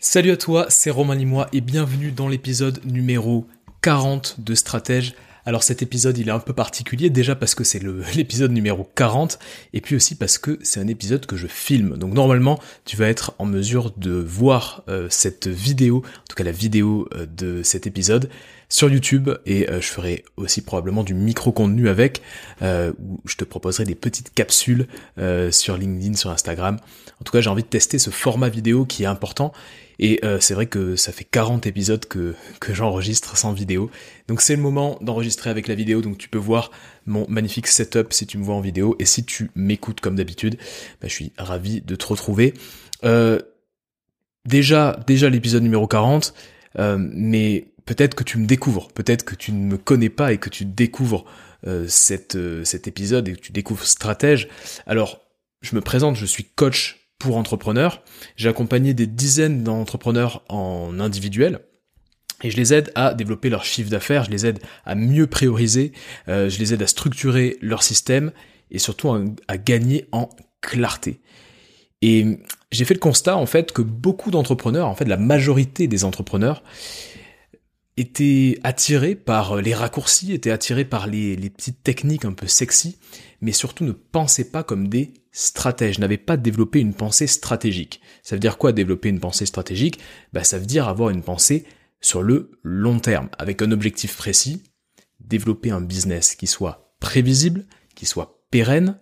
Salut à toi, c'est Romain Limois et bienvenue dans l'épisode numéro 40 de Stratège. Alors cet épisode il est un peu particulier déjà parce que c'est l'épisode numéro 40 et puis aussi parce que c'est un épisode que je filme. Donc normalement tu vas être en mesure de voir euh, cette vidéo, en tout cas la vidéo euh, de cet épisode sur YouTube et euh, je ferai aussi probablement du micro-contenu avec, où je te proposerai des petites capsules sur LinkedIn, sur Instagram. En tout cas, j'ai envie de tester ce format vidéo qui est important. Et c'est vrai que ça fait 40 épisodes que, que j'enregistre sans vidéo. Donc c'est le moment d'enregistrer avec la vidéo. Donc tu peux voir mon magnifique setup si tu me vois en vidéo. Et si tu m'écoutes comme d'habitude, bah, je suis ravi de te retrouver. déjà, déjà l'épisode numéro 40. mais peut-être que tu me découvres, peut-être que tu ne me connais pas et que tu découvres euh, euh, cet épisode et que tu découvres stratège. Alors, je me présente, je suis coach pour entrepreneurs. J'ai accompagné des dizaines d'entrepreneurs en individuel. Et je les aide à développer leur chiffre d'affaires, je les aide à mieux prioriser, euh, je les aide à structurer leur système et surtout à, gagner en clarté. Et j'ai fait le constat en fait que beaucoup d'entrepreneurs, en fait la majorité des entrepreneurs, était attiré par les raccourcis, était attiré par les, petites techniques un peu sexy, mais surtout ne pensait pas comme des stratèges, n'avait pas développé une pensée stratégique. Ça veut dire quoi développer une pensée stratégique? Bah, Ça veut dire avoir une pensée sur le long terme, avec un objectif précis, développer un business qui soit prévisible, qui soit pérenne,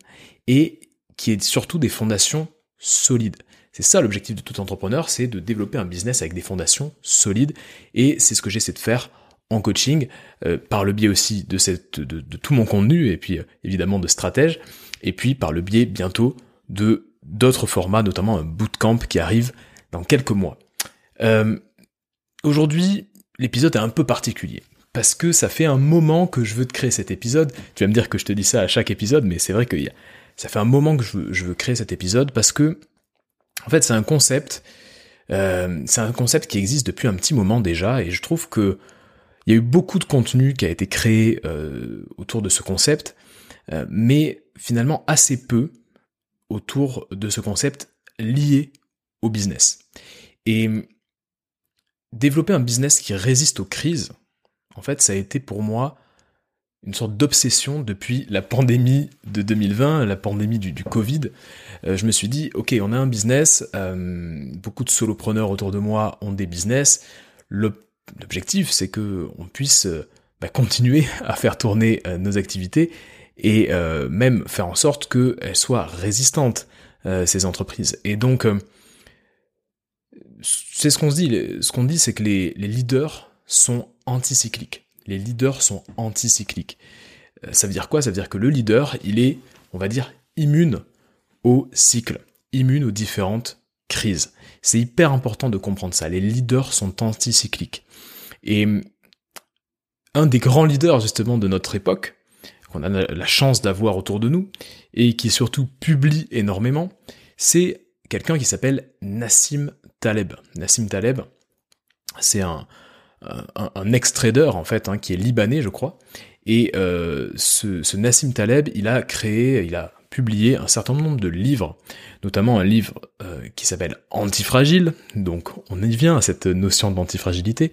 et qui ait surtout des fondations solides. C'est ça l'objectif de tout entrepreneur, c'est de développer un business avec des fondations solides, et c'est ce que j'essaie de faire en coaching, euh, par le biais aussi de, tout mon contenu, et puis euh, évidemment de stratège, et puis par le biais bientôt de d'autres formats, notamment un bootcamp qui arrive dans quelques mois. Euh, aujourd'hui, l'épisode est un peu particulier parce que ça fait un moment que je veux te créer cet épisode. Tu vas me dire que je te dis ça à chaque épisode, mais c'est vrai que ça fait un moment que je veux, créer cet épisode parce que en fait, c'est un concept, euh, c'est un concept qui existe depuis un petit moment déjà, et je trouve que il y a eu beaucoup de contenu qui a été créé euh, autour de ce concept, mais finalement assez peu autour de ce concept lié au business. Et développer un business qui résiste aux crises, en fait, ça a été pour moi une sorte d'obsession depuis la pandémie de 2020, la pandémie du, Covid. Euh, je me suis dit, ok, on a un business, euh, beaucoup de solopreneurs autour de moi ont des business. L'objectif, c'est que on puisse euh, bah, continuer à faire tourner nos activités et même faire en sorte qu'elles soient résistantes, ces entreprises. Et donc, c'est ce qu'on se dit. Ce qu'on dit, c'est que les, les leaders sont anticycliques les leaders sont anticycliques. Euh, ça veut dire quoi? Ça veut dire que le leader, il est, on va dire, immune au cycle, immune aux différentes crises. C'est hyper important de comprendre ça. Les leaders sont anticycliques. Et un des grands leaders justement de notre époque, qu'on a la chance d'avoir autour de nous, et qui surtout publie énormément, c'est quelqu'un qui s'appelle Nassim Taleb. Nassim Taleb, c'est un, ex-trader en fait, hein, qui est libanais je crois. Et euh, ce, Nassim Taleb, il a créé, il a publié un certain nombre de livres, notamment un livre euh, qui s'appelle Antifragile, donc on y vient à cette notion d'antifragilité,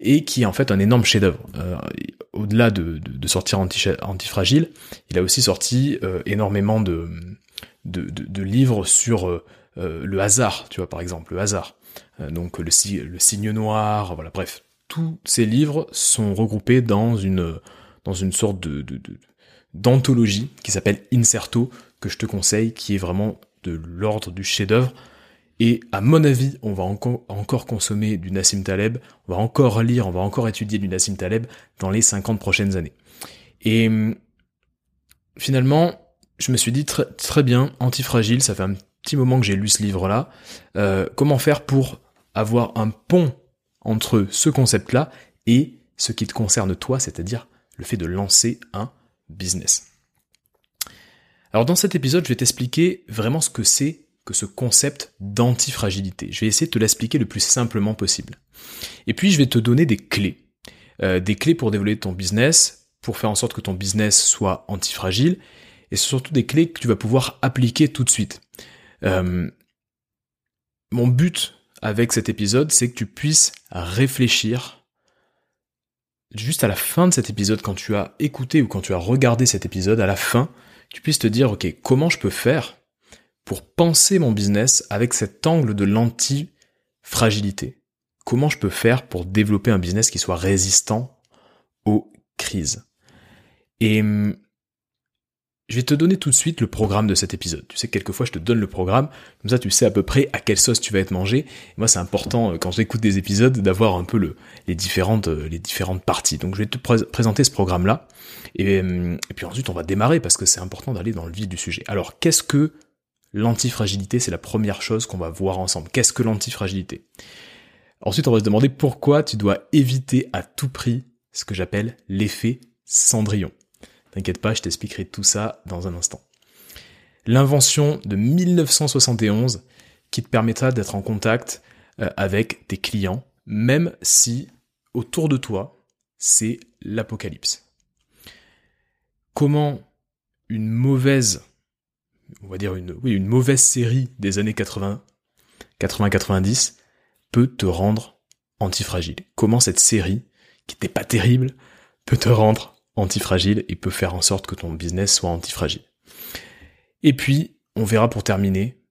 et qui est en fait un énorme chef-d'œuvre. Euh, au-delà de, sortir anti Antifragile, il a aussi sorti énormément de, de, livres sur le hasard, tu vois par exemple, le hasard. donc le, signe noir, voilà, bref, tous ces livres sont regroupés dans une, dans une sorte de, d'anthologie qui s'appelle Inserto, que je te conseille, qui est vraiment de l'ordre du chef-d'œuvre. Et à mon avis, on va encore, consommer du Nassim Taleb, on va encore lire, on va encore étudier du Nassim Taleb dans les 50 prochaines années. Et finalement, je me suis dit très, très bien, antifragile, ça fait un petit moment que j'ai lu ce livre-là. Euh, comment faire pour avoir un pont entre ce concept-là et ce qui te concerne toi, c'est-à-dire le fait de lancer un business. Alors dans cet épisode, je vais t'expliquer vraiment ce que c'est que ce concept d'antifragilité. Je vais essayer de te l'expliquer le plus simplement possible. Et puis je vais te donner des clés. Euh, des clés pour développer ton business, pour faire en sorte que ton business soit antifragile, et surtout des clés que tu vas pouvoir appliquer tout de suite. Euh, mon but avec cet épisode, c'est que tu puisses réfléchir juste à la fin de cet épisode, quand tu as écouté ou quand tu as regardé cet épisode, à la fin, tu puisses te dire, ok, comment je peux faire pour penser mon business avec cet angle de l'anti-fragilité Comment je peux faire pour développer un business qui soit résistant aux crises? Et hum, je vais te donner tout de suite le programme de cet épisode. Tu sais, quelquefois, je te donne le programme, comme ça, tu sais à peu près à quelle sauce tu vas être mangé. moi, c'est important, euh, quand j'écoute des épisodes, d'avoir un peu le, les, différentes, euh, les différentes parties. Donc, je vais te présenter ce programme-là. Euh, et, puis ensuite, on va démarrer, parce que c'est important d'aller dans le vif du sujet. Alors, qu'est-ce que l'antifragilité C'est la première chose qu'on va voir ensemble. Qu'est-ce que l'antifragilité? Ensuite, on va se demander pourquoi tu dois éviter à tout prix ce que j'appelle l'effet Cendrillon. T'inquiète pas, je t'expliquerai tout ça dans un instant. L'invention de 1971 qui te permettra d'être en contact euh, avec tes clients, même si autour de toi, c'est l'apocalypse. Comment une mauvaise, on va dire une, oui, une mauvaise série des années 80, 80-90 peut te rendre antifragile. Comment cette série, qui n'était pas terrible, peut te rendre antifragile et peut faire en sorte que ton business soit antifragile? Et puis, on verra pour terminer,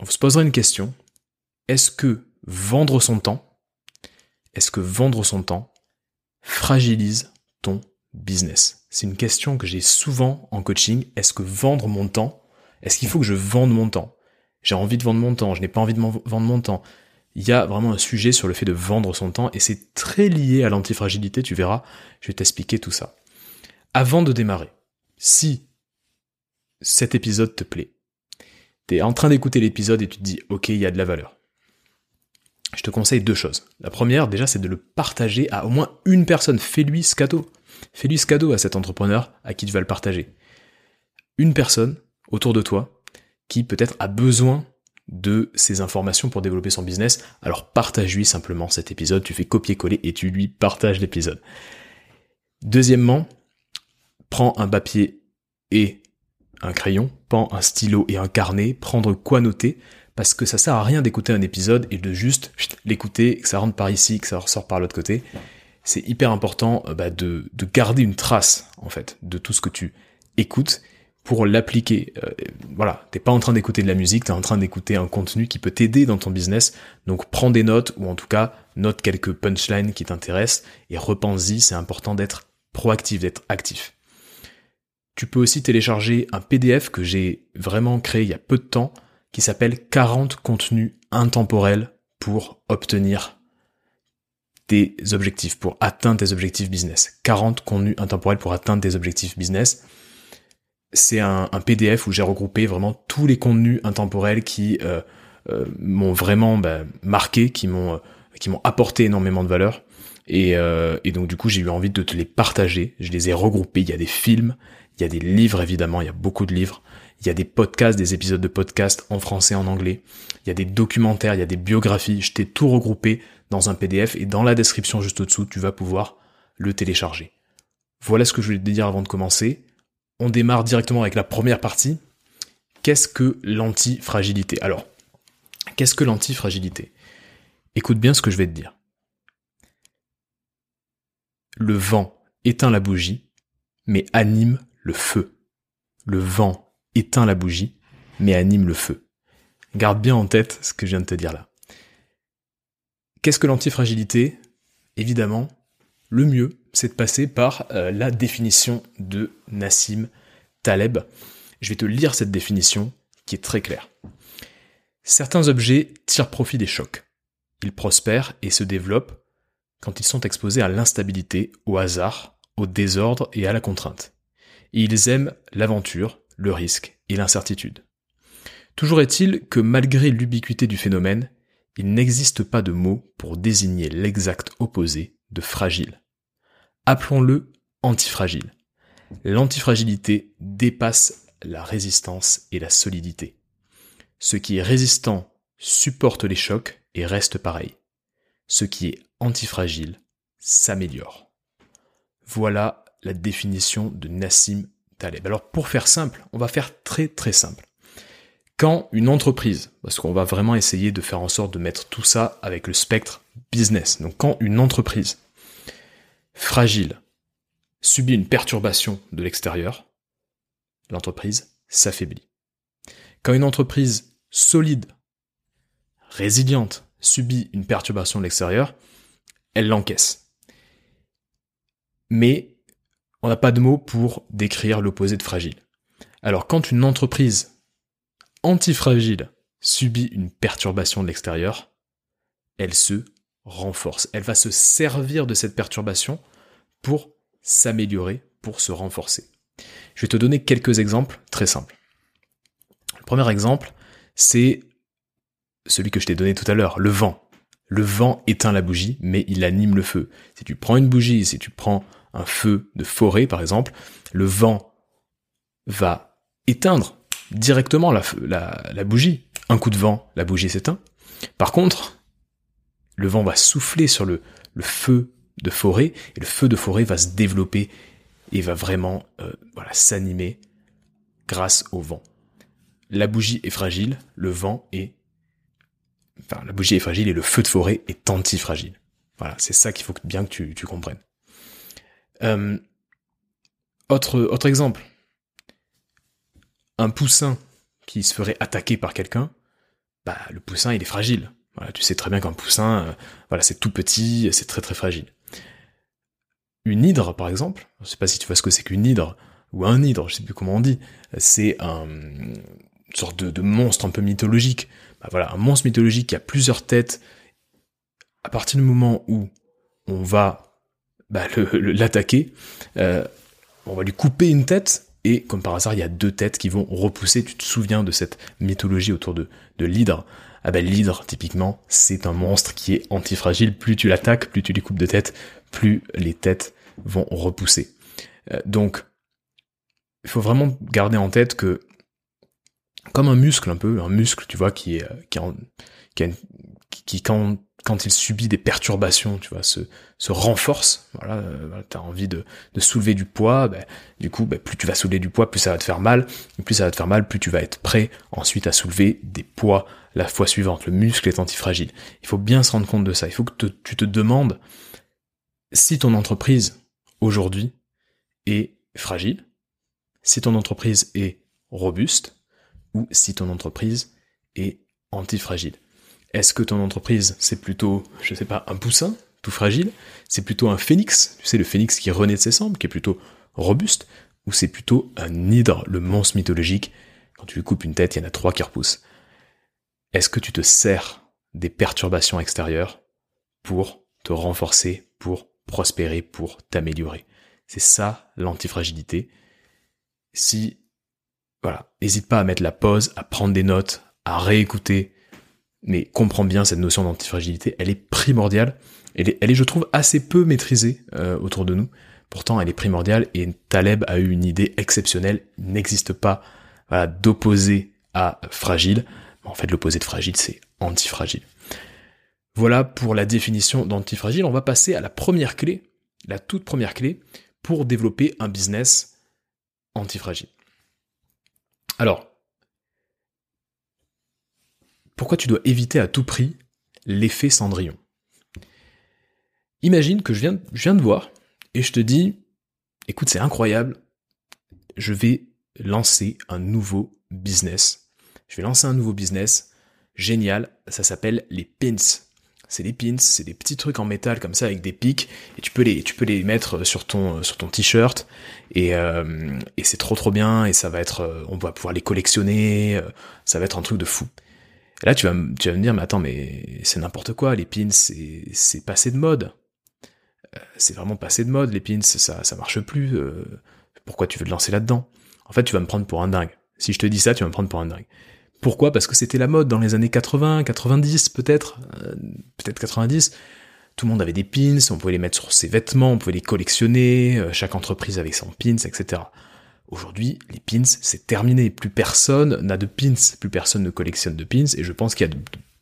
on se posera une question. Est-ce que vendre son temps, est-ce que vendre son temps fragilise ton business? C'est une question que j'ai souvent en coaching. Est-ce que vendre mon temps, est-ce qu'il faut que je vende mon temps? J'ai envie de vendre mon temps, je n'ai pas envie de vendre mon temps. Il y a vraiment un sujet sur le fait de vendre son temps et c'est très lié à l'antifragilité, tu verras, je vais t'expliquer tout ça avant de démarrer, si cet épisode te plaît, tu es en train d'écouter l'épisode et tu te dis ok, il y a de la valeur. Je te conseille deux choses. La première, déjà, c'est de le partager à au moins une personne. Fais-lui ce cadeau. Fais-lui ce cadeau à cet entrepreneur à qui tu vas le partager. Une personne autour de toi qui peut-être a besoin de ces informations pour développer son business. Alors partage-lui simplement cet épisode. Tu fais copier-coller et tu lui partages l'épisode. Deuxièmement, prends un papier et un crayon, prends un stylo et un carnet, prendre quoi noter, parce que ça sert à rien d'écouter un épisode et de juste l'écouter, que ça rentre par ici, que ça ressort par l'autre côté. C'est hyper important euh, bah, de, garder une trace, en fait, de tout ce que tu écoutes pour l'appliquer. Euh, voilà, t'es pas en train d'écouter de la musique, t'es en train d'écouter un contenu qui peut t'aider dans ton business. Donc prends des notes, ou en tout cas, note quelques punchlines qui t'intéressent, et repense-y, c'est important d'être proactif, d'être actif. Tu peux aussi télécharger un PDF que j'ai vraiment créé il y a peu de temps qui s'appelle 40 contenus intemporels pour obtenir tes objectifs, pour atteindre tes objectifs business. 40 contenus intemporels pour atteindre tes objectifs business. C'est un, PDF où j'ai regroupé vraiment tous les contenus intemporels qui euh, euh, m'ont vraiment bah, marqué, qui m'ont euh, qui m'ont apporté énormément de valeur. Et, donc du coup j'ai eu envie de te les partager. Je les ai regroupés. Il y a des films, il y a des livres évidemment, il y a beaucoup de livres. Il y a des podcasts, des épisodes de podcasts en français, en anglais. Il y a des documentaires, il y a des biographies. Je t'ai tout regroupé dans un PDF et dans la description juste au-dessous, tu vas pouvoir le télécharger. Voilà ce que je voulais te dire avant de commencer. On démarre directement avec la première partie. Qu'est-ce que l'antifragilité? Alors, qu'est-ce que l'antifragilité? Écoute bien ce que je vais te dire. Le vent éteint la bougie, mais anime le feu. Le vent éteint la bougie, mais anime le feu. Garde bien en tête ce que je viens de te dire là. Qu'est-ce que l'antifragilité? Évidemment, le mieux, c'est de passer par euh, la définition de Nassim Taleb. Je vais te lire cette définition qui est très claire. Certains objets tirent profit des chocs. Ils prospèrent et se développent quand ils sont exposés à l'instabilité, au hasard, au désordre et à la contrainte et ils aiment l'aventure, le risque et l'incertitude. Toujours est-il que malgré l'ubiquité du phénomène, il n'existe pas de mot pour désigner l'exact opposé de fragile. Appelons-le antifragile. L'antifragilité dépasse la résistance et la solidité. Ce qui est résistant supporte les chocs et reste pareil. Ce qui est antifragile s'améliore. Voilà la définition de Nassim Taleb. Alors pour faire simple, on va faire très très simple. Quand une entreprise, parce qu'on va vraiment essayer de faire en sorte de mettre tout ça avec le spectre business, donc quand une entreprise fragile subit une perturbation de l'extérieur, l'entreprise s'affaiblit. Quand une entreprise solide, résiliente, subit une perturbation de l'extérieur, elle l'encaisse. Mais on n'a pas de mots pour décrire l'opposé de fragile. Alors quand une entreprise antifragile subit une perturbation de l'extérieur, elle se renforce. Elle va se servir de cette perturbation pour s'améliorer, pour se renforcer. Je vais te donner quelques exemples très simples. Le premier exemple, c'est celui que je t'ai donné tout à l'heure, le vent. Le vent éteint la bougie, mais il anime le feu. Si tu prends une bougie, si tu prends un feu de forêt, par exemple, le vent va éteindre directement la, la, bougie. Un coup de vent, la bougie s'éteint. Par contre, le vent va souffler sur le, feu de forêt, et le feu de forêt va se développer et va vraiment euh, voilà, s'animer grâce au vent. La bougie est fragile, le vent est... Enfin, la bougie est fragile et le feu de forêt est antifragile. Voilà, c'est ça qu'il faut bien que tu, tu comprennes. Euh, autre, autre exemple. Un poussin qui se ferait attaquer par quelqu'un, bah, le poussin, il est fragile. Voilà, tu sais très bien qu'un poussin, euh, voilà, c'est tout petit, c'est très très fragile. Une hydre, par exemple, je sais pas si tu vois ce que c'est qu'une hydre, ou un hydre, je sais plus comment on dit, c'est un une sorte de, monstre un peu mythologique. Bah, voilà, un monstre mythologique qui a plusieurs têtes. À partir du moment où on va bah, l'attaquer, euh, on va lui couper une tête, et comme par hasard, il y a deux têtes qui vont repousser. Tu te souviens de cette mythologie autour de l'hydre? Ah ben l'hydre, typiquement, c'est un monstre qui est antifragile. Plus tu l'attaques, plus tu lui coupes de tête, plus les têtes vont repousser. Euh, donc, il faut vraiment garder en tête que, comme un muscle un peu, un muscle, tu vois, qui est, qui, qui, qui quand il subit des perturbations, tu vois, se, se renforce. Voilà, euh, tu as envie de, soulever du poids, ben, du coup, ben, plus tu vas soulever du poids, plus ça va te faire mal. Et plus ça va te faire mal, plus tu vas être prêt ensuite à soulever des poids la fois suivante. Le muscle est antifragile. Il faut bien se rendre compte de ça. Il faut que tu te demandes si ton entreprise aujourd'hui est fragile, si ton entreprise est robuste, ou si ton entreprise est antifragile. Est-ce que ton entreprise, c'est plutôt, je sais pas, un poussin, tout fragile? C'est plutôt un phénix, tu sais, le phénix qui renaît de ses cendres, qui est plutôt robuste? Ou c'est plutôt un hydre, le monstre mythologique? Quand tu lui coupes une tête, il y en a trois qui repoussent. Est-ce que tu te sers des perturbations extérieures pour te renforcer, pour prospérer, pour t'améliorer? C'est ça l'antifragilité. Si, voilà, n'hésite pas à mettre la pause, à prendre des notes, à réécouter mais comprends bien cette notion d'antifragilité, elle est primordiale, elle est, elle est je trouve assez peu maîtrisée euh, autour de nous, pourtant elle est primordiale et Taleb a eu une idée exceptionnelle, il n'existe pas voilà, d'opposé à fragile, en fait l'opposé de fragile c'est antifragile. Voilà pour la définition d'antifragile, on va passer à la première clé, la toute première clé pour développer un business antifragile. Alors, pourquoi tu dois éviter à tout prix l'effet Cendrillon? Imagine que je viens, je de voir et je te dis, écoute, c'est incroyable, je vais lancer un nouveau business. Je vais lancer un nouveau business génial, ça s'appelle les pins. C'est des pins, c'est des petits trucs en métal comme ça avec des pics et tu peux les mettre sur ton t-shirt et, euh, et c'est trop trop bien et ça va être euh, on va pouvoir les collectionner, euh, ça va être un truc de fou là, tu vas, me dire, mais attends, mais c'est n'importe quoi, les pins, c'est passé de mode. Euh, c'est vraiment passé de mode, les pins, ça, ça marche plus. Euh, pourquoi tu veux te lancer là-dedans? En fait, tu vas me prendre pour un dingue. Si je te dis ça, tu vas me prendre pour un dingue. Pourquoi? Parce que c'était la mode dans les années 80, 90 peut-être, euh, peut-être 90. Tout le monde avait des pins, on pouvait les mettre sur ses vêtements, on pouvait les collectionner, chaque entreprise avait son pins, etc. Aujourd'hui, les pins, c'est terminé. Plus personne n'a de pins, plus personne ne collectionne de pins, et je pense qu'il y a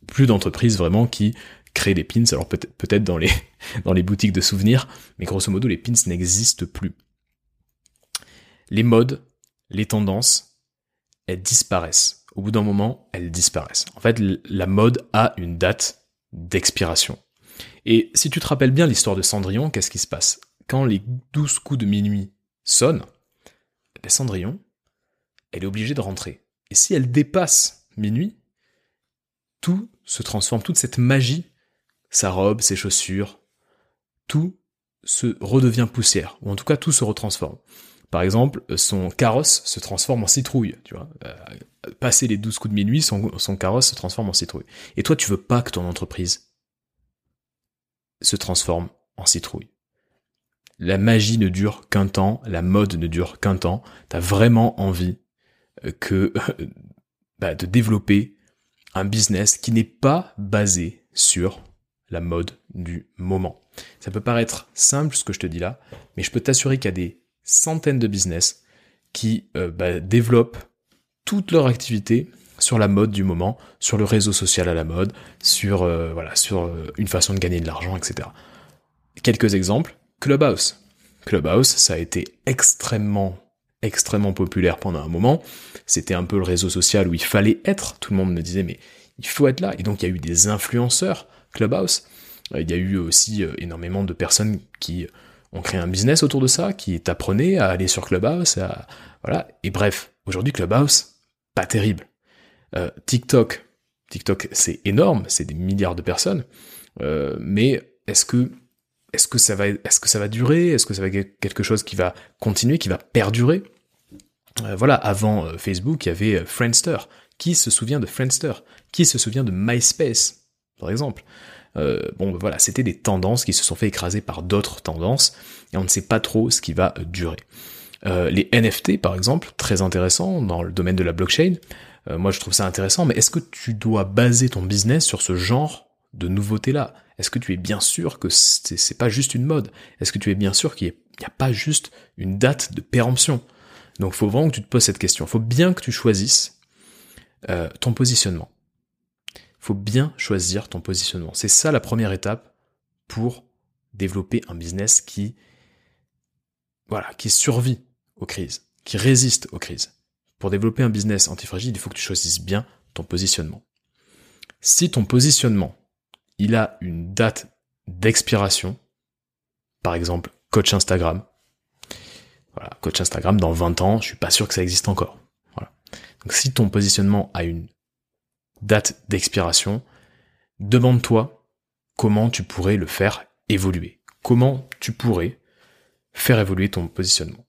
plus d'entreprises vraiment qui créent des pins, alors peut-être dans les, dans les boutiques de souvenirs, mais grosso modo, les pins n'existent plus. Les modes, les tendances, elles disparaissent au bout d'un moment, elles disparaissent. En fait, la mode a une date d'expiration. Et si tu te rappelles bien l'histoire de Cendrillon, qu'est-ce qui se passe? Quand les douze coups de minuit sonnent, la Cendrillon, elle est obligée de rentrer. Et si elle dépasse minuit, tout se transforme, toute cette magie, sa robe, ses chaussures, tout se redevient poussière, ou en tout cas tout se retransforme. Par exemple, son carrosse se transforme en citrouille, tu vois. Euh, passer les douze coups de minuit, son carrosse se transforme en citrouille. Et toi, tu veux pas que ton entreprise se transforme en citrouille. La magie ne dure qu'un temps, la mode ne dure qu'un temps. T'as vraiment envie euh, que bah, de développer un business qui n'est pas basé sur la mode du moment. Ça peut paraître simple ce que je te dis là, mais je peux t'assurer qu'il y a des centaines de business qui euh, bah, développent toute leur activité sur la mode du moment, sur le réseau social à la mode, sur euh, voilà, sur une façon de gagner de l'argent, etc. Quelques exemples. Clubhouse. Clubhouse, ça a été extrêmement extrêmement populaire pendant un moment. C'était un peu le réseau social où il fallait être. Tout le monde me disait mais il faut être là. Et donc il y a eu des influenceurs Clubhouse. Euh, il y a eu aussi énormément de personnes qui ont créé un business autour de ça, qui t'apprenaient à aller sur Clubhouse, voilà. Et bref, aujourd'hui Clubhouse, pas terrible. Euh, TikTok, TikTok c'est énorme, c'est des milliards de personnes, euh, mais est-ce que est-ce que ça va durer? Est-ce que ça va être quelque chose qui va continuer, qui va perdurer? Euh, Voilà, avant Facebook, il y avait Friendster. Qui se souvient de Friendster? Qui se souvient de MySpace, par exemple? Bon, voilà, c'était des tendances qui se sont fait écraser par d'autres tendances, et on ne sait pas trop ce qui va durer. les NFT, par exemple, très intéressant dans le domaine de la blockchain, euh, moi, je trouve ça intéressant, mais est-ce que tu dois baser ton business sur ce genre de nouveautés-là Est-ce que tu es bien sûr que c'est pas juste une mode? Est-ce que tu es bien sûr qu'il n'y a, pas juste une date de péremption? Donc, faut vraiment que tu te poses cette question. Faut bien que tu choisisses euh, ton positionnement. Faut bien choisir ton positionnement. C'est ça la première étape pour développer un business qui, voilà, qui survit aux crises, qui résiste aux crises. Pour développer un business antifragile, il faut que tu choisisses bien ton positionnement. Si ton positionnement, il a une date d'expiration, par exemple, coach Instagram, voilà, coach Instagram, dans 20 ans, je suis pas sûr que ça existe encore. Donc si ton positionnement a une date d'expiration, demande-toi comment tu pourrais le faire évoluer. Comment tu pourrais faire évoluer ton positionnement.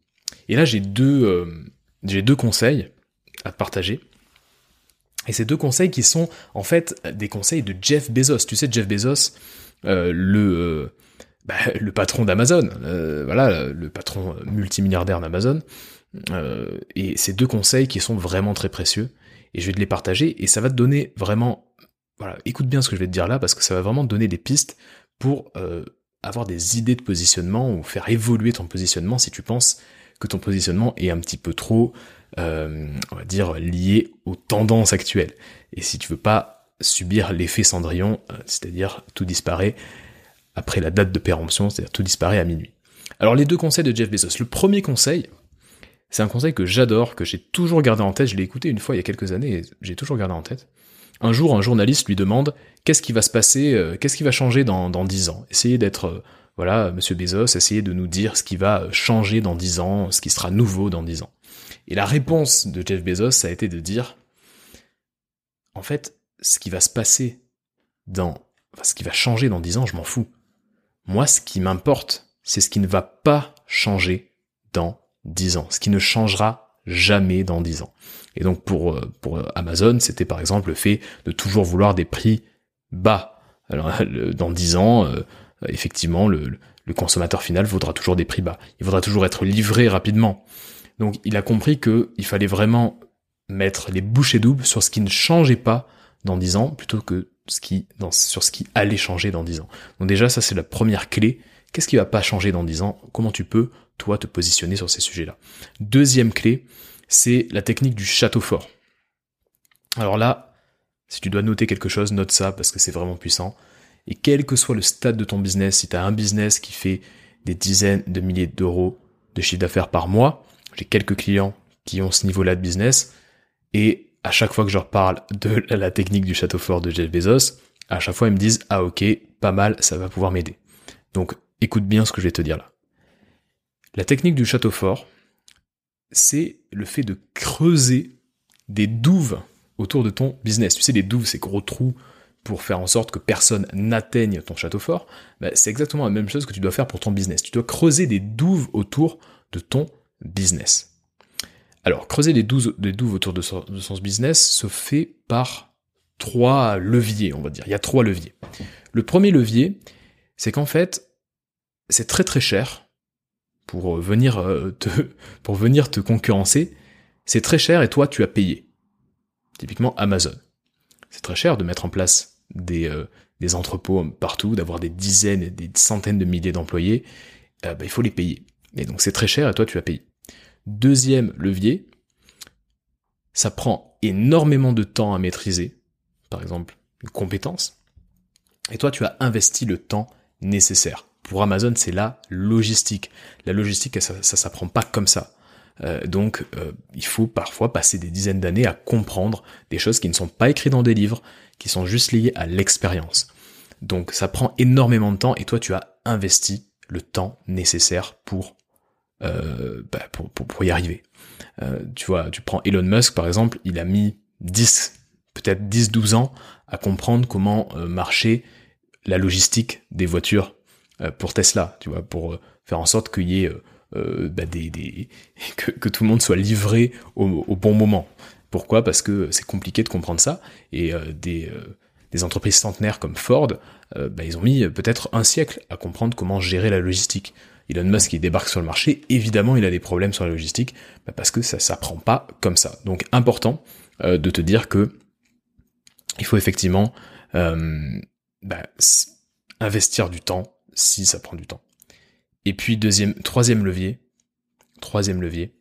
Et là, j'ai deux, euh, conseils à partager. Et ces deux conseils qui sont en fait des conseils de Jeff Bezos. Tu sais, Jeff Bezos, euh, le, euh, bah, le patron d'Amazon, euh, voilà, le patron multimilliardaire d'Amazon. et ces deux conseils qui sont vraiment très précieux. Et je vais te les partager et ça va te donner vraiment, voilà, écoute bien ce que je vais te dire là parce que ça va vraiment te donner des pistes pour avoir des idées de positionnement ou faire évoluer ton positionnement si tu penses que ton positionnement est un petit peu trop, euh, on va dire, lié aux tendances actuelles. Et si tu veux pas subir l'effet Cendrillon, euh, c'est-à-dire tout disparaît après la date de péremption, c'est-à-dire tout disparaît à minuit. Alors les deux conseils de Jeff Bezos. Le premier conseil, c'est un conseil que j'adore, que j'ai toujours gardé en tête. Je l'ai écouté une fois il y a quelques années et j'ai toujours gardé en tête. Un jour, un journaliste lui demande qu'est-ce qui va se passer, euh, qu'est-ce qui va changer dans, dans 10 ans? Essayez d'être voilà, Monsieur Bezos, essayez de nous dire ce qui va changer dans dix ans, ce qui sera nouveau dans dix ans. Et la réponse de Jeff Bezos, ça a été de dire, en fait, ce qui va se passer dans, ce qui va changer dans dix ans, je m'en fous. Moi, ce qui m'importe, c'est ce qui ne va pas changer dans dix ans, ce qui ne changera jamais dans dix ans. Et donc pour, euh, pour Amazon, c'était par exemple le fait de toujours vouloir des prix bas. Alors dans dix ans, euh, euh, effectivement, le, consommateur final vaudra toujours des prix bas. Il faudra toujours être livré rapidement. Donc il a compris qu'il fallait vraiment mettre les bouchées doubles sur ce qui ne changeait pas dans 10 ans, plutôt que sur ce qui allait changer dans 10 ans. Donc déjà, ça c'est la première clé. Qu'est-ce qui va pas changer dans 10 ans? Comment tu peux, toi, te positionner sur ces sujets-là? Deuxième clé, c'est la technique du château fort. Alors là, si tu dois noter quelque chose, note ça parce que c'est vraiment puissant. Et quel que soit le stade de ton business, si tu as un business qui fait des dizaines de milliers d'euros de chiffre d'affaires par mois, j'ai quelques clients qui ont ce niveau-là de business, et à chaque fois que je leur parle de la technique du château fort de Jeff Bezos, à chaque fois ils me disent ah ok, pas mal, ça va pouvoir m'aider. Donc écoute bien ce que je vais te dire là. La technique du château fort, c'est le fait de creuser des douves autour de ton business. Tu sais, les douves, ces gros trous pour faire en sorte que personne n'atteigne ton château fort, bah, c'est exactement la même chose que tu dois faire pour ton business. Tu dois creuser des douves autour de ton business. Alors, creuser des douves, autour de son, business se fait par trois leviers, on va dire. Il y a trois leviers. Le premier levier, c'est qu'en fait, c'est très très cher pour venir euh, te, pour venir te concurrencer. C'est très cher et toi tu as payé. Typiquement Amazon. C'est très cher de mettre en place des, euh, entrepôts partout, d'avoir des dizaines et des centaines de milliers d'employés. Euh, bah, il faut les payer. Et donc c'est très cher et toi tu as payé. Deuxième levier, ça prend énormément de temps à maîtriser. Par exemple, une compétence. Et toi tu as investi le temps nécessaire. Pour Amazon, c'est la logistique. La logistique, ça, ça s'apprend pas comme ça. Euh, donc, euh, il faut parfois passer des dizaines d'années à comprendre des choses qui ne sont pas écrites dans des livres, qui sont juste liées à l'expérience. Donc, ça prend énormément de temps et toi, tu as investi le temps nécessaire pour euh, bah, pour, pour, y arriver. Euh, tu vois, tu prends Elon Musk par exemple, il a mis 10, peut-être 10-12 ans à comprendre comment euh, marcher la logistique des voitures pour Tesla, tu vois, pour faire en sorte qu'il y ait bah des, que, tout le monde soit livré au, au bon moment. Pourquoi? Parce que c'est compliqué de comprendre ça et des, des entreprises centenaires comme Ford, bah, ils ont mis peut-être un siècle à comprendre comment gérer la logistique. Elon Musk qui débarque sur le marché, évidemment il a des problèmes sur la logistique, bah parce que ça s'apprend pas comme ça. Donc important euh, de te dire que il faut effectivement euh, bah, investir du temps si ça prend du temps. Et puis deuxième, troisième levier, troisième levier,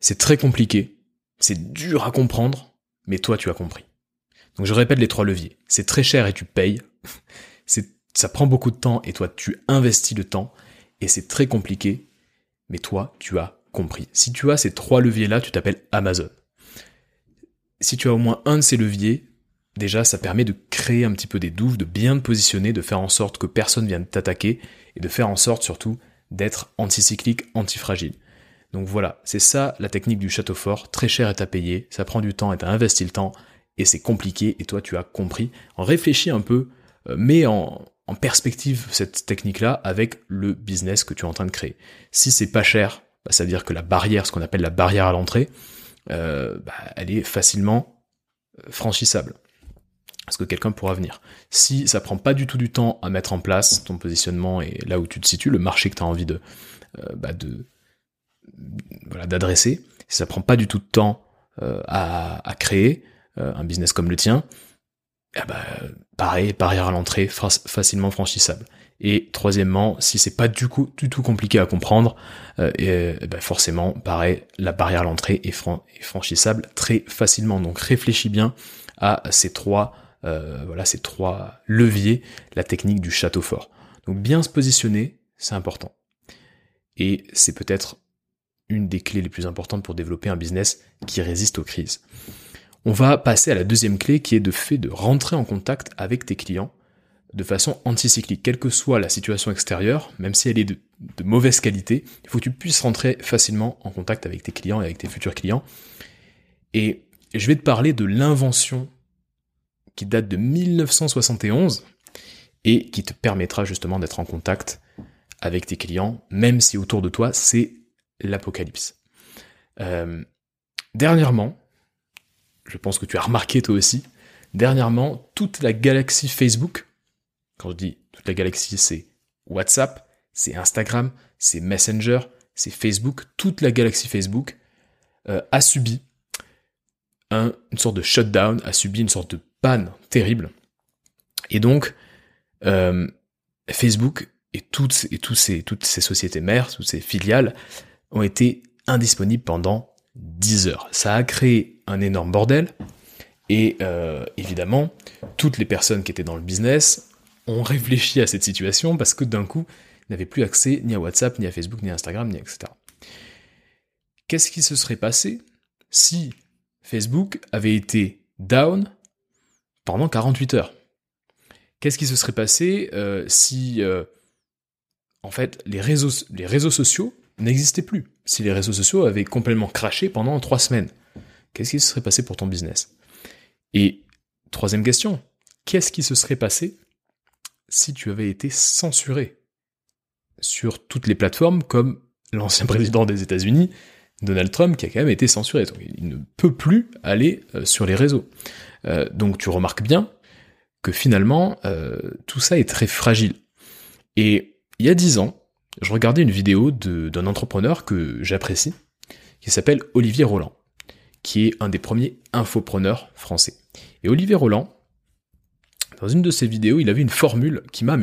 c'est très compliqué, c'est dur à comprendre, mais toi tu as compris. Donc je répète les trois leviers. C'est très cher et tu payes. ça prend beaucoup de temps et toi tu investis le temps. Et c'est très compliqué, mais toi tu as compris. Si tu as ces trois leviers là, tu t'appelles Amazon. Si tu as au moins un de ces leviers, déjà ça permet de créer un petit peu des douves, de bien te positionner, de faire en sorte que personne vienne t'attaquer et de faire en sorte surtout d'être anticyclique, antifragile. Donc voilà, c'est ça la technique du château fort, très cher est à payer, ça prend du temps et t'as investi le temps et c'est compliqué et toi tu as compris. En réfléchis un peu, euh, mets en, en perspective cette technique-là avec le business que tu es en train de créer. Si c'est pas cher, bah, ça veut dire que la barrière, ce qu'on appelle la barrière à l'entrée, euh, bah, elle est facilement euh, franchissable parce que quelqu'un pourra venir. Si ça prend pas du tout du temps à mettre en place ton positionnement et là où tu te situes, le marché que tu as envie de, euh, bah de voilà d'adresser, si ça prend pas du tout de temps à, créer un business comme le tien, eh ben, pareil, barrière à l'entrée, facilement franchissable. Et troisièmement, si c'est pas du, coup, du tout compliqué à comprendre, euh, eh ben forcément, pareil, la barrière à l'entrée est franchissable très facilement. Donc réfléchis bien à ces trois euh, voilà ces trois leviers, la technique du château fort. Donc bien se positionner, c'est important. Et c'est peut-être une des clés les plus importantes pour développer un business qui résiste aux crises. On va passer à la deuxième clé qui est de fait de rentrer en contact avec tes clients de façon anticyclique, quelle que soit la situation extérieure, même si elle est de, mauvaise qualité, il faut que tu puisses rentrer facilement en contact avec tes clients et avec tes futurs clients. Et je vais te parler de l'invention qui date de 1971 et qui te permettra justement d'être en contact avec tes clients, même si autour de toi c'est l'apocalypse. Euh, dernièrement, je pense que tu as remarqué toi aussi, dernièrement, toute la galaxie Facebook, quand je dis toute la galaxie, c'est WhatsApp, c'est Instagram, c'est Messenger, c'est Facebook, toute la galaxie Facebook euh, a subi un, une sorte de shutdown, a subi une sorte de panne terrible. Et donc, euh, Facebook et toutes, et tous ces, toutes ces sociétés mères, toutes ces filiales ont été indisponibles pendant 10 heures. Ça a créé un énorme bordel. Et euh, évidemment, toutes les personnes qui étaient dans le business ont réfléchi à cette situation parce que d'un coup, ils n'avaient plus accès ni à WhatsApp, ni à Facebook, ni à Instagram, ni etc. Qu'est-ce qui se serait passé si Facebook avait été down pendant 48 heures? Qu'est-ce qui se serait passé euh, si, euh, en fait, les réseaux, les réseaux sociaux n'existaient plus? Si les réseaux sociaux avaient complètement craché pendant trois semaines Qu'est-ce qui se serait passé pour ton business? Et troisième question, qu'est-ce qui se serait passé si tu avais été censuré sur toutes les plateformes comme l'ancien président des États-Unis, Donald Trump, qui a quand même été censuré? il ne peut plus aller euh, sur les réseaux. Euh, donc tu remarques bien que finalement, euh, tout ça est très fragile. Et il y a dix ans, je regardais une vidéo d'un entrepreneur que j'apprécie, qui s'appelle Olivier Roland, qui est un des premiers infopreneurs français. Et Olivier Roland, dans une de ses vidéos, il avait une formule qui m'a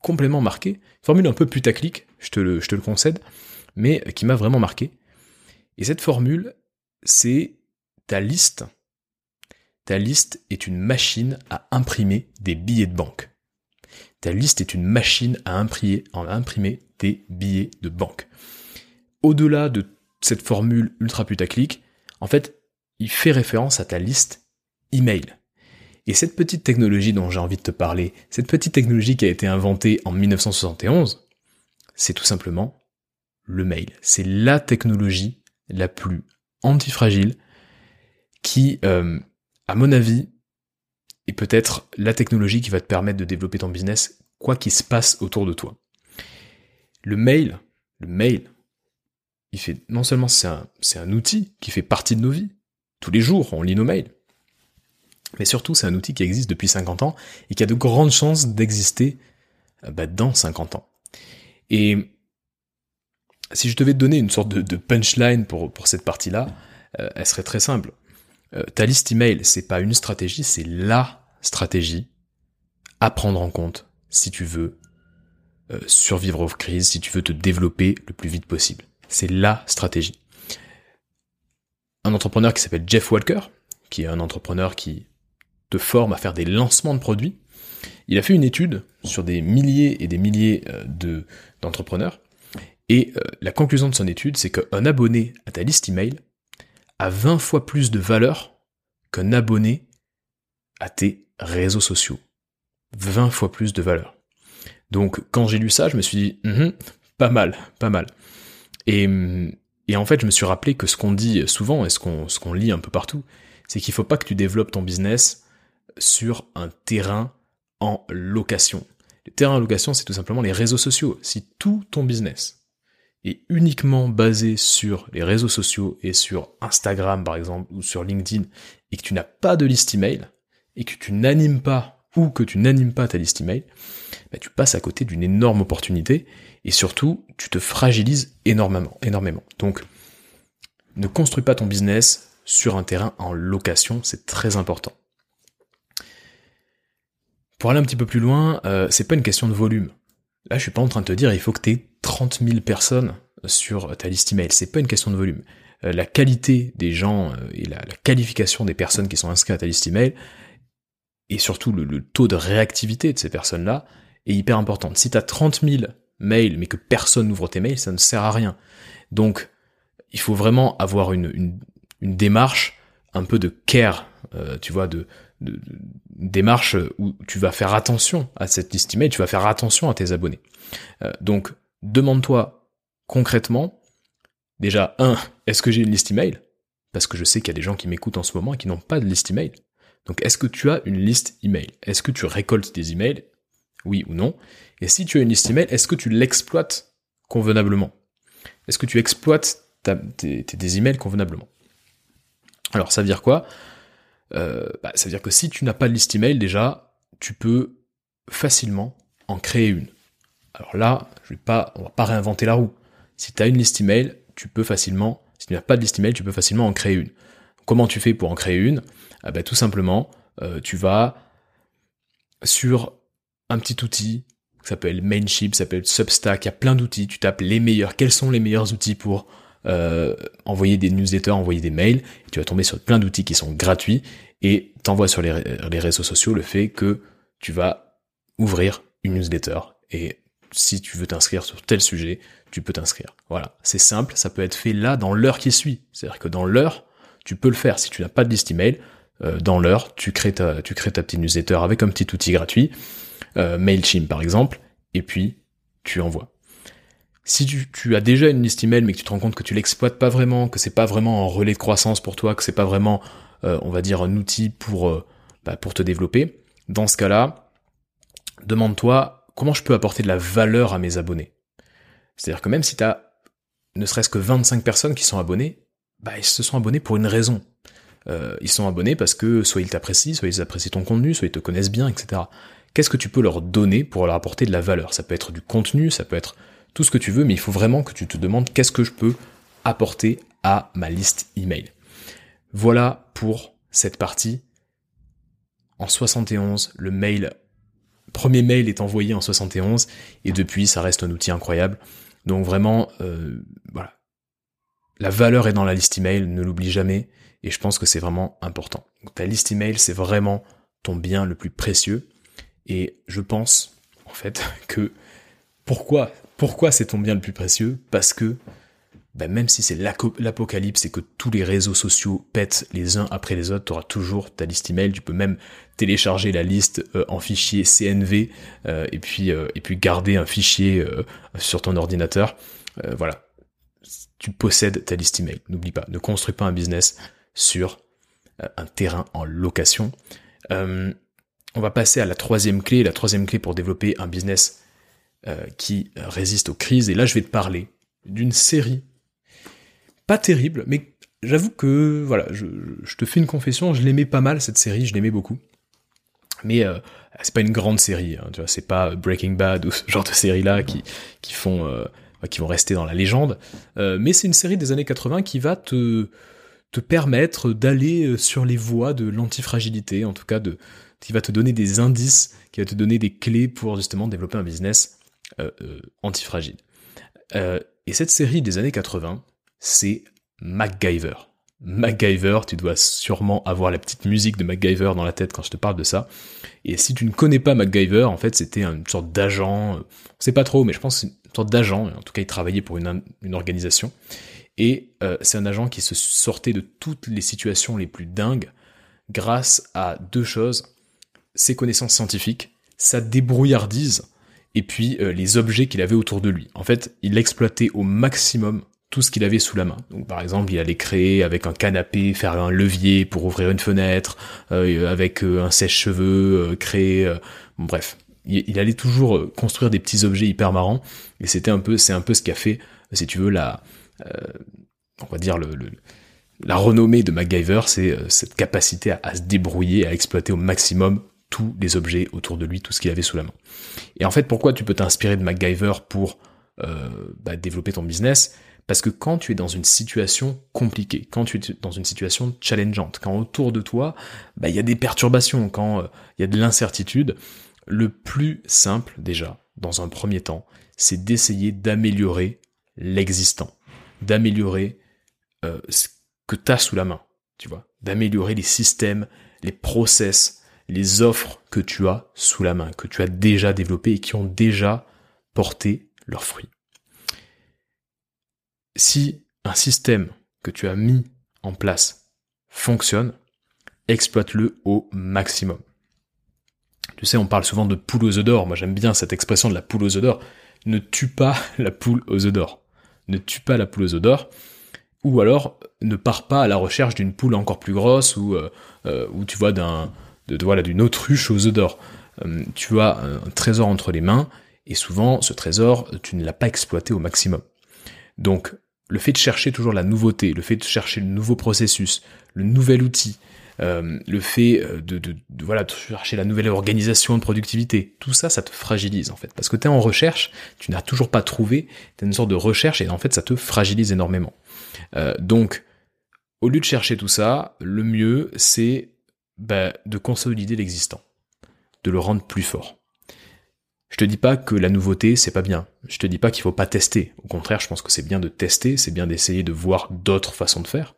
complètement marqué, formule un peu putaclic, je te le, je te le concède, mais qui m'a vraiment marqué. Et cette formule, c'est ta liste. Ta liste est une machine à imprimer des billets de banque. Ta liste est une machine à imprimer, à imprimer des billets de banque. Au-delà de cette formule ultra putaclic, en fait, il fait référence à ta liste email. Et cette petite technologie dont j'ai envie de te parler, cette petite technologie qui a été inventée en 1971, c'est tout simplement le mail. C'est la technologie la plus antifragile qui, euh, à mon avis, est peut-être la technologie qui va te permettre de développer ton business quoi qu'il se passe autour de toi. Le mail, le mail, il fait non seulement c'est un, c'est un outil qui fait partie de nos vies. Tous les jours, on lit nos mails. Mais surtout, c'est un outil qui existe depuis 50 ans et qui a de grandes chances d'exister euh, bah, dans 50 ans. Et si je devais te donner une sorte de, punchline pour, pour cette partie-là, euh, elle serait très simple. Euh, ta liste email, c'est pas une stratégie, c'est la stratégie à prendre en compte si tu veux euh, survivre aux crises, si tu veux te développer le plus vite possible. C'est la stratégie. Un entrepreneur qui s'appelle Jeff Walker, qui est un entrepreneur qui te forme à faire des lancements de produits, il a fait une étude sur des milliers et des milliers de d'entrepreneurs et euh, la conclusion de son étude, c'est qu'un abonné à ta liste email a 20 fois plus de valeur qu'un abonné à tes réseaux sociaux. 20 fois plus de valeur. Donc quand j'ai lu ça, je me suis dit, hum, pas mal, pas mal. Et, et, en fait, je me suis rappelé que ce qu'on dit souvent et ce qu'on lit un peu partout, c'est qu'il faut pas que tu développes ton business sur un terrain en location. Le terrain en location, c'est tout simplement les réseaux sociaux. Si tout ton business est uniquement basé sur les réseaux sociaux et sur Instagram par exemple ou sur LinkedIn et que tu n'as pas de liste email et que tu n'animes pas ou que tu n'animes pas ta liste email, bah tu passes à côté d'une énorme opportunité et surtout tu te fragilises énormément, énormément. Donc ne construis pas ton business sur un terrain en location, c'est très important. Pour aller un petit peu plus loin, euh, c'est pas une question de volume. Là, je suis pas en train de te dire il faut que tu aies 30 000 personnes sur ta liste email. C'est pas une question de volume. Euh, la qualité des gens euh, et la, qualification des personnes qui sont inscrites à ta liste email et surtout le, taux de réactivité de ces personnes-là est hyper importante. Si tu as 30 000 mails mais que personne n'ouvre tes mails, ça ne sert à rien. Donc, il faut vraiment avoir une, une, démarche un peu de care, euh, tu vois, de, démarche où tu vas faire attention à cette liste email, tu vas faire attention à tes abonnés. Donc, demande-toi concrètement, déjà, un, est-ce que j'ai une liste email? Parce que je sais qu'il y a des gens qui m'écoutent en ce moment et qui n'ont pas de liste email. Donc, est-ce que tu as une liste email? Est-ce que tu récoltes des emails? Oui ou non. Et si tu as une liste email, est-ce que tu l'exploites convenablement? Est-ce que tu exploites tes, tes emails convenablement? Alors, ça veut dire quoi? Euh, bah, ça veut dire que si tu n'as pas de liste email déjà, tu peux facilement en créer une. Alors là, je vais pas, on va pas réinventer la roue. Si tu as une liste email, tu peux facilement, si tu n'as pas de liste email, tu peux facilement en créer une. Comment tu fais pour en créer une? Ah bah, Tout simplement, euh, tu vas sur un petit outil ça s'appelle Mainship, ça s'appelle Substack, il y a plein d'outils, tu tapes les meilleurs, quels sont les meilleurs outils pour euh, envoyer des newsletters, envoyer des mails, tu vas tomber sur plein d'outils qui sont gratuits, et t'envoies sur les, réseaux sociaux le fait que tu vas ouvrir une newsletter, et si tu veux t'inscrire sur tel sujet, tu peux t'inscrire. Voilà, c'est simple, ça peut être fait là dans l'heure qui suit. C'est-à-dire que dans l'heure, tu peux le faire. Si tu n'as pas de liste email, euh, dans l'heure, tu crées ta, petite newsletter avec un petit outil gratuit, euh, Mailchimp par exemple, et puis tu envoies. Si tu, as déjà une liste email mais que tu te rends compte que tu l'exploites pas vraiment, que c'est pas vraiment un relais de croissance pour toi, que c'est pas vraiment, euh, on va dire, un outil pour, bah, pour te développer, dans ce cas-là, demande-toi comment je peux apporter de la valeur à mes abonnés. C'est-à-dire que même si tu as ne serait-ce que 25 personnes qui sont abonnées, bah, ils se sont abonnés pour une raison. Euh, ils sont abonnés parce que soit ils t'apprécient, soit ils apprécient ton contenu, soit ils te connaissent bien, etc. Qu'est-ce que tu peux leur donner pour leur apporter de la valeur? Ça peut être du contenu, ça peut être tout ce que tu veux, mais il faut vraiment que tu te demandes qu'est-ce que je peux apporter à ma liste email. Voilà pour cette partie. En 71, le mail, premier mail est envoyé en 71, et depuis, ça reste un outil incroyable. Donc vraiment, euh, voilà. La valeur est dans la liste email, ne l'oublie jamais. Et je pense que c'est vraiment important. ta liste email, c'est vraiment ton bien le plus précieux. Et je pense, en fait, que pourquoi, pourquoi c'est ton bien le plus précieux? Parce que ben même si c'est l'apocalypse et que tous les réseaux sociaux pètent les uns après les autres, tu auras toujours ta liste email. Tu peux même télécharger la liste euh, en fichier CNV euh, et puis euh, et puis garder un fichier sur ton ordinateur. voilà, tu possèdes ta liste email. N'oublie pas, ne construis pas un business sur un terrain en location. On va passer à la troisième clé, la troisième clé pour développer un business qui résiste aux crises. Et là, je vais te parler d'une série pas terrible, mais j'avoue que voilà, je, te fais une confession, je l'aimais pas mal cette série, je l'aimais beaucoup. Mais c'est pas une grande série, hein, tu vois, c'est pas Breaking Bad ou ce genre de série là qui qui font qui vont rester dans la légende. mais c'est une série des années 80 qui va te te permettre d'aller euh, sur les voies de l'antifragilité, en tout cas de, qui va te donner des indices, qui va te donner des clés pour justement développer un business euh, euh, antifragile. et cette série des années 80, c'est MacGyver. MacGyver, tu dois sûrement avoir la petite musique de MacGyver dans la tête quand je te parle de ça. Et si tu ne connais pas MacGyver, en fait, c'était une sorte d'agent, on sait pas trop, mais je pense une sorte d'agent, en tout cas il travaillait pour une, une organisation, et euh, c'est un agent qui se sortait de toutes les situations les plus dingues grâce à deux choses, ses connaissances scientifiques, sa débrouillardise, et puis euh, les objets qu'il avait autour de lui. En fait, il exploitait au maximum tout ce qu'il avait sous la main. Donc par exemple, il allait créer avec un canapé, faire un levier pour ouvrir une fenêtre, euh, avec un sèche-cheveux, créer... bref, il, allait toujours construire des petits objets hyper marrants, et c'était un peu, c'est un peu ce qu'a fait, si tu veux, la, euh, on va dire le, la renommée de MacGyver, c'est euh, cette capacité à, se débrouiller, à exploiter au maximum tous les objets autour de lui, tout ce qu'il avait sous la main. Et en fait, pourquoi tu peux t'inspirer de MacGyver pour euh, bah, développer ton business? Parce que quand tu es dans une situation compliquée, quand tu es dans une situation challengeante, quand autour de toi, bah, il y a des perturbations, quand il y a de l'incertitude, le plus simple déjà, dans un premier temps, c'est d'essayer d'améliorer l'existant d'améliorer euh, ce que tu as sous la main, tu vois, d'améliorer les systèmes, les process, les offres que tu as sous la main, que tu as déjà développées et qui ont déjà porté leurs fruits. Si un système que tu as mis en place fonctionne, exploite-le au maximum. Tu sais, on parle souvent de poule aux œufs d'or. Moi, j'aime bien cette expression de la poule aux œufs d'or. Ne tue pas la poule aux œufs d'or ne tue pas la poule aux œufs d'or, ou alors ne pars pas à la recherche d'une poule encore plus grosse ou, euh, euh, tu vois d'un de, voilà d'une autruche aux œufs d'or. Euh, tu as un trésor entre les mains et souvent ce trésor tu ne l'as pas exploité au maximum. Donc le fait de chercher toujours la nouveauté, le fait de chercher le nouveau processus, le nouvel outil, euh, le fait euh, de, voilà chercher la nouvelle organisation de productivité, tout ça, ça te fragilise en fait, parce que tu es en recherche, tu n'as toujours pas trouvé, tu une sorte de recherche et en fait ça te fragilise énormément. Euh, donc, au lieu de chercher tout ça, le mieux c'est bah, de consolider l'existant, de le rendre plus fort. Je te dis pas que la nouveauté c'est pas bien. Je te dis pas qu'il faut pas tester. Au contraire, je pense que c'est bien de tester, c'est bien d'essayer de voir d'autres façons de faire.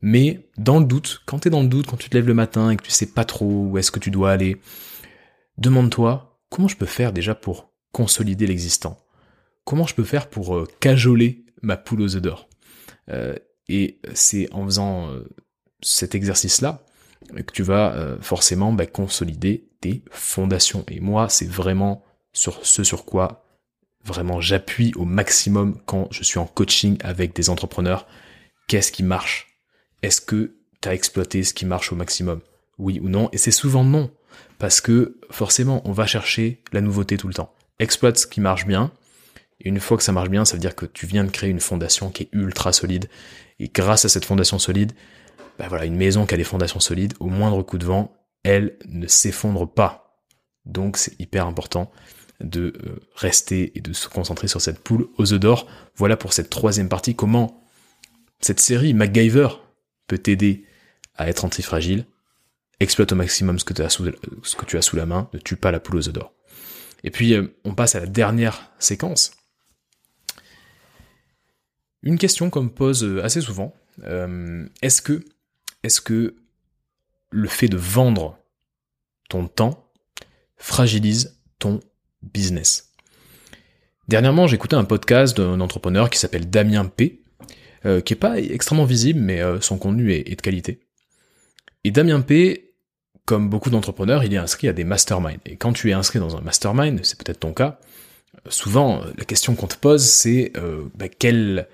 Mais dans le doute, quand tu es dans le doute, quand tu te lèves le matin et que tu sais pas trop où est-ce que tu dois aller, demande-toi comment je peux faire déjà pour consolider l'existant? Comment je peux faire pour euh, cajoler ma poule aux œufs d'or? Euh, Et c'est en faisant euh, cet exercice-là que tu vas forcément bah, consolider tes fondations. Et moi, c'est vraiment sur ce sur quoi vraiment j'appuie au maximum quand je suis en coaching avec des entrepreneurs. Qu'est-ce qui marche? Est-ce que tu as exploité ce qui marche au maximum? Oui ou non? Et c'est souvent non. Parce que forcément, on va chercher la nouveauté tout le temps. Exploite ce qui marche bien. Et une fois que ça marche bien, ça veut dire que tu viens de créer une fondation qui est ultra solide. Et grâce à cette fondation solide, bah voilà, une maison qui a des fondations solides, au moindre coup de vent, elle ne s'effondre pas. Donc c'est hyper important de euh, rester et de se concentrer sur cette poule aux œufs d'or. Voilà pour cette troisième partie, comment cette série MacGyver peut t'aider à être antifragile? Exploite au maximum ce que, tu as sous, la main, ne tue pas la poule aux œufs d'or. Et puis euh, on passe à la dernière séquence. Une question qu'on me pose euh, assez souvent, est-ce que, que le fait de vendre ton temps fragilise ton business. Dernièrement, écouté un podcast d'un entrepreneur qui s'appelle Damien P, euh, qui est pas extrêmement visible, mais euh, son contenu est, de qualité. Et Damien P, comme beaucoup d'entrepreneurs, il est inscrit à des masterminds. Et quand tu es inscrit dans un mastermind, c'est peut-être ton cas, euh, souvent la question qu'on te pose, c'est bah, quel,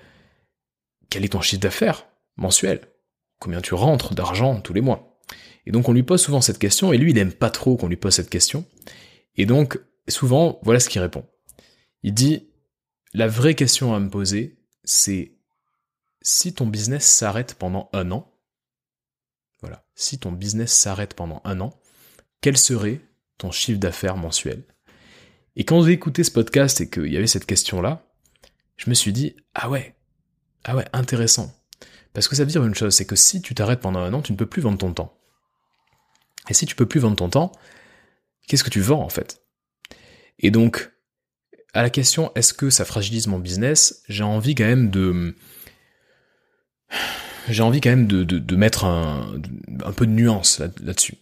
quel est ton chiffre d'affaires mensuel? Combien tu rentres d'argent tous les mois? Et donc on lui pose souvent cette question, et lui il aime pas trop qu'on lui pose cette question. Et donc souvent, voilà ce qu'il répond. Il dit, la vraie question à me poser, c'est si ton business s'arrête pendant un an, voilà, si ton business s'arrête pendant un an, quel serait ton chiffre d'affaires mensuel? Et quand j'ai écouté ce podcast et qu'il y avait cette question-là, je me suis dit, ah ouais, ah ouais, intéressant. Parce que ça veut dire une chose, c'est que si tu t'arrêtes pendant un an, tu ne peux plus vendre ton temps. Et si tu peux plus vendre ton temps, qu'est-ce que tu vends en fait? Et donc, à la question est-ce que ça fragilise mon business, j'ai envie quand même de j'ai envie quand même de, mettre un, un, peu de nuance là-dessus.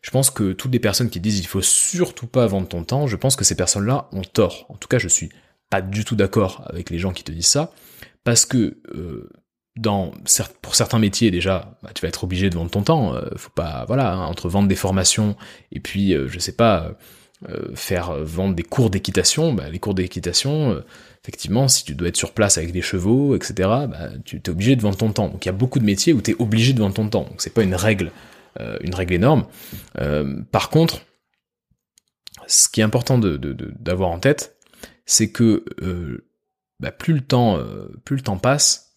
je pense que toutes les personnes qui disent il faut surtout pas vendre ton temps, je pense que ces personnes-là ont tort. En tout cas, je suis pas du tout d'accord avec les gens qui te disent ça, parce que euh, dans pour certains métiers déjà, bah, tu vas être obligé de vendre ton temps. Euh, faut pas voilà hein, entre vendre des formations et puis euh, je sais pas euh, faire vendre des cours d'équitation, bah, les cours d'équitation, euh, effectivement, si tu dois être sur place avec des chevaux, etc., bah, tu es obligé de vendre ton temps. Donc il y a beaucoup de métiers où tu es obligé de vendre ton temps. Donc c'est pas une règle, euh, une règle énorme. par contre, ce qui est important d'avoir de, en tête, c'est que bah, plus le temps, plus le temps passe,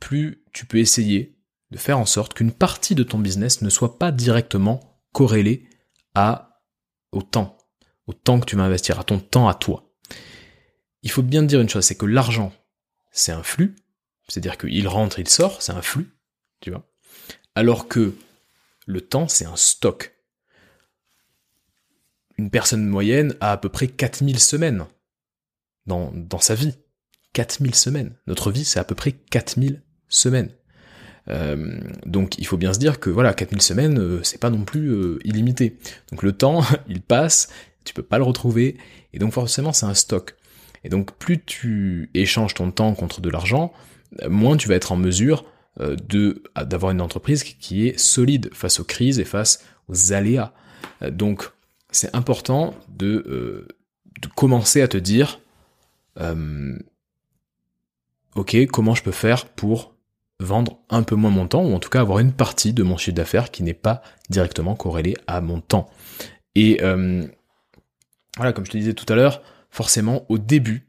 plus tu peux essayer de faire en sorte qu'une partie de ton business ne soit pas directement corrélée au temps au temps que tu vas investir, à ton temps à toi. Il faut bien te dire une chose, c'est que l'argent, c'est un flux, c'est-à-dire qu'il rentre, il sort, c'est un flux, tu vois. Alors que le temps, c'est un stock. Une personne moyenne a à peu près 4000 semaines dans, sa vie. 4000 semaines. Notre vie, c'est à peu près 4000 semaines. Euh, donc il faut bien se dire que voilà, 4000 semaines, euh, c'est pas non plus euh, illimité. Donc le temps, il passe, tu peux pas le retrouver, et donc forcément c'est un stock. Et donc plus tu échanges ton temps contre de l'argent, moins tu vas être en mesure euh, de d'avoir une entreprise qui est solide face aux crises et face aux aléas. Euh, donc c'est important de, euh, de, commencer à te dire ok comment je peux faire pour vendre un peu moins mon temps ou en tout cas avoir une partie de mon chiffre d'affaires qui n'est pas directement corrélée à mon temps. Et voilà, comme je te disais tout à l'heure, forcément au début,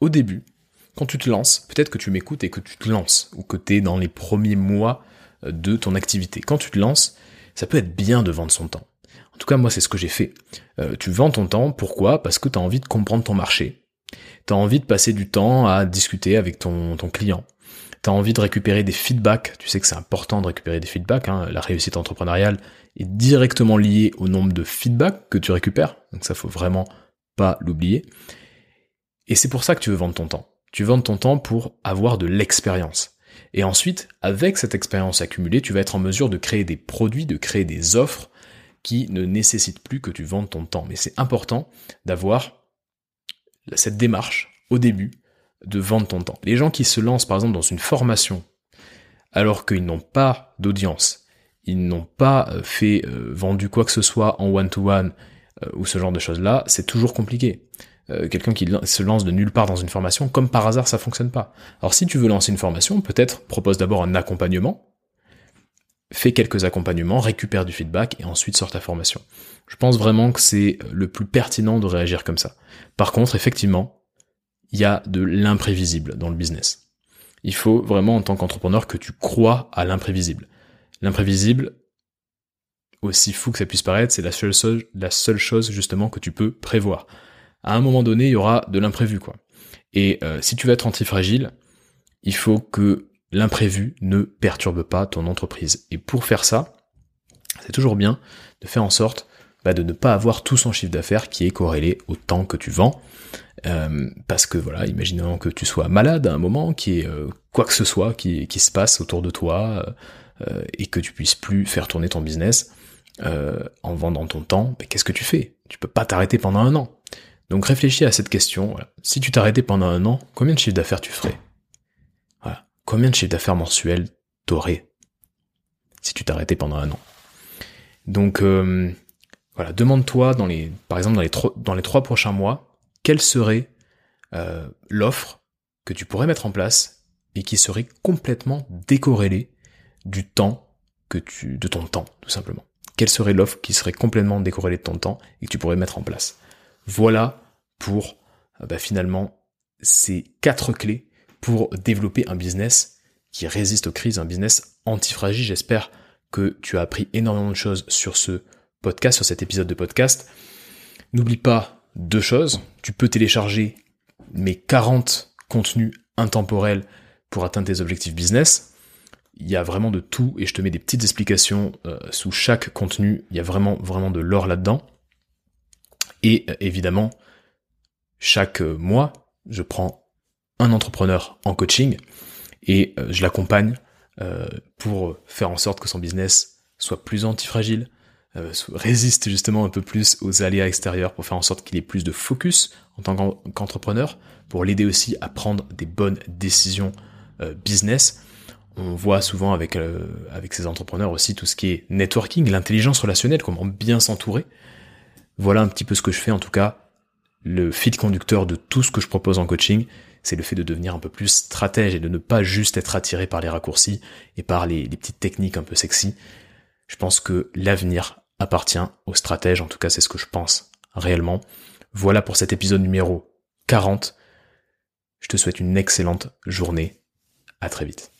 au début, quand tu te lances, peut-être que tu m'écoutes et que tu te lances, ou que tu es dans les premiers mois euh, de ton activité. Quand tu te lances, ça peut être bien de vendre son temps. En tout cas, moi, c'est ce que j'ai fait. Euh, tu vends ton temps, pourquoi? Parce que tu as envie de comprendre ton marché. Tu as envie de passer du temps à discuter avec ton, ton client. Tu as envie de récupérer des feedbacks. Tu sais que c'est important de récupérer des feedbacks. Hein. La réussite entrepreneuriale, est directement lié au nombre de feedbacks que tu récupères. Donc ça faut vraiment pas l'oublier. Et c'est pour ça que tu veux vendre ton temps. Tu vends ton temps pour avoir de l'expérience. Et ensuite, avec cette expérience accumulée, tu vas être en mesure de créer des produits, de créer des offres qui ne nécessitent plus que tu vendes ton temps. Mais c'est important d'avoir cette démarche au début de vendre ton temps. Les gens qui se lancent par exemple dans une formation alors qu'ils n'ont pas d'audience, ils n'ont pas euh, fait euh, vendu quoi que ce soit en one-to-one euh, ou ce genre de choses-là, c'est toujours compliqué. Quelqu'un qui se lance de nulle part dans une formation, comme par hasard, ça fonctionne pas. Alors si tu veux lancer une formation, peut-être propose d'abord un accompagnement, fais quelques accompagnements, récupère du feedback et ensuite sors ta formation. Je pense vraiment que c'est le plus pertinent de réagir comme ça. Par contre, effectivement, il y a de l'imprévisible dans le business. Il faut vraiment en tant qu'entrepreneur que tu crois à l'imprévisible. L'imprévisible, aussi fou que ça puisse paraître, c'est la seule, chose, justement que tu peux prévoir. À un moment donné, il y aura de l'imprévu, quoi. Et euh, si tu veux être antifragile, il faut que l'imprévu ne perturbe pas ton entreprise. Et pour faire ça, c'est toujours bien de faire en sorte bah, de ne pas avoir tout son chiffre d'affaires qui est corrélé au temps que tu vends. Euh, parce que voilà, imaginons que tu sois malade à un moment, qui est euh, quoi que ce soit qui, se passe autour de toi, euh, et que tu puisses plus faire tourner ton business en vendant ton temps, mais qu'est-ce que tu fais? Tu peux pas t'arrêter pendant un an. Donc réfléchis à cette question. Si tu t'arrêtais pendant un an, combien de chiffre d'affaires tu ferais? Voilà. Combien de chiffre d'affaires mensuel t'aurais? Si tu t'arrêtais pendant un an Donc voilà, demande-toi dans les, par exemple dans les, dans les trois prochains mois, quelle serait euh, l'offre que tu pourrais mettre en place et qui serait complètement décorrélée du temps que tu, de ton temps, tout simplement. Quelle serait l'offre qui serait complètement décorrélée de ton temps et que tu pourrais mettre en place? Voilà pour euh, bah, finalement ces quatre clés pour développer un business qui résiste aux crises, un business antifragile. J'espère que tu as appris énormément de choses sur ce podcast, sur cet épisode de podcast. N'oublie pas deux choses. Tu peux télécharger mes 40 contenus intemporels pour atteindre tes objectifs business. Il y a vraiment de tout et je te mets des petites explications euh, sous chaque contenu. Il y a vraiment, vraiment de l'or là-dedans. Et euh, évidemment, chaque euh, mois, je prends un entrepreneur en coaching et je l'accompagne pour faire en sorte que son business soit plus antifragile, euh, résiste justement un peu plus aux aléas extérieurs pour faire en sorte qu'il ait plus de focus en tant qu'entrepreneur, pour l'aider aussi à prendre des bonnes décisions euh, business. On voit souvent avec, euh, avec ces entrepreneurs aussi tout ce qui est networking, l'intelligence relationnelle, comment bien s'entourer. Voilà un petit peu ce que je fais en tout cas. Le fil conducteur de tout ce que je propose en coaching, c'est le fait de devenir un peu plus stratège et de ne pas juste être attiré par les raccourcis et par les, les petites techniques un peu sexy. Je pense que l'avenir appartient aux stratèges, en tout cas c'est ce que je pense réellement. Voilà pour cet épisode numéro 40. Je te souhaite une excellente journée. À très vite.